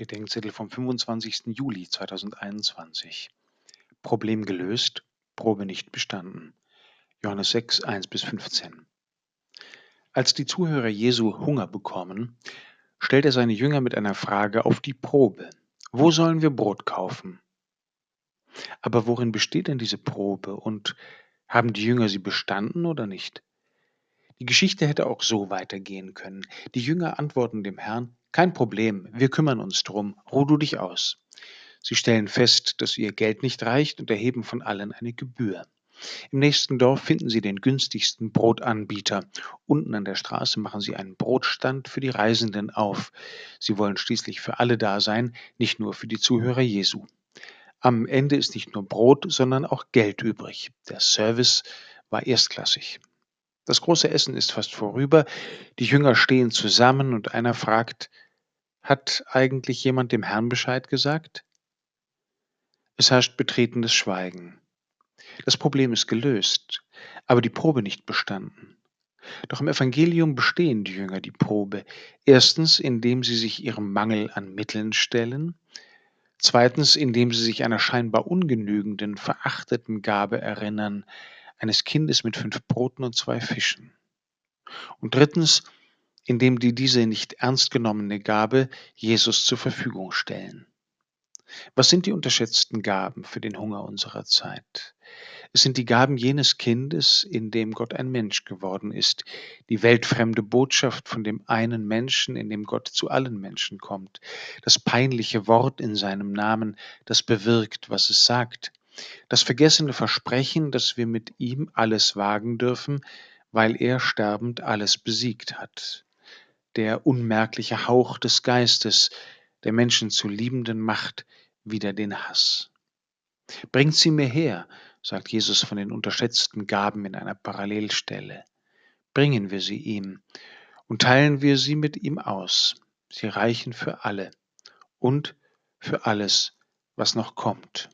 Bedenkzettel vom 25. Juli 2021. Problem gelöst, Probe nicht bestanden. Johannes 6, 1 bis 15. Als die Zuhörer Jesu Hunger bekommen, stellt er seine Jünger mit einer Frage auf die Probe. Wo sollen wir Brot kaufen? Aber worin besteht denn diese Probe und haben die Jünger sie bestanden oder nicht? Die Geschichte hätte auch so weitergehen können. Die Jünger antworten dem Herrn, kein Problem, wir kümmern uns drum, ruh du dich aus. Sie stellen fest, dass ihr Geld nicht reicht und erheben von allen eine Gebühr. Im nächsten Dorf finden sie den günstigsten Brotanbieter. Unten an der Straße machen sie einen Brotstand für die Reisenden auf. Sie wollen schließlich für alle da sein, nicht nur für die Zuhörer Jesu. Am Ende ist nicht nur Brot, sondern auch Geld übrig. Der Service war erstklassig. Das große Essen ist fast vorüber, die Jünger stehen zusammen und einer fragt, hat eigentlich jemand dem Herrn Bescheid gesagt? Es herrscht betretenes Schweigen. Das Problem ist gelöst, aber die Probe nicht bestanden. Doch im Evangelium bestehen die Jünger die Probe. Erstens, indem sie sich ihrem Mangel an Mitteln stellen. Zweitens, indem sie sich einer scheinbar ungenügenden, verachteten Gabe erinnern, eines Kindes mit fünf Broten und zwei Fischen. Und drittens, indem die diese nicht ernst genommene Gabe Jesus zur Verfügung stellen. Was sind die unterschätzten Gaben für den Hunger unserer Zeit? Es sind die Gaben jenes Kindes, in dem Gott ein Mensch geworden ist, die weltfremde Botschaft von dem einen Menschen, in dem Gott zu allen Menschen kommt, das peinliche Wort in seinem Namen, das bewirkt, was es sagt, das vergessene Versprechen, dass wir mit ihm alles wagen dürfen, weil er sterbend alles besiegt hat. Der unmerkliche Hauch des Geistes, der Menschen zu liebenden Macht, wieder den Hass. Bringt sie mir her, sagt Jesus von den unterschätzten Gaben in einer Parallelstelle. Bringen wir sie ihm und teilen wir sie mit ihm aus. Sie reichen für alle und für alles, was noch kommt.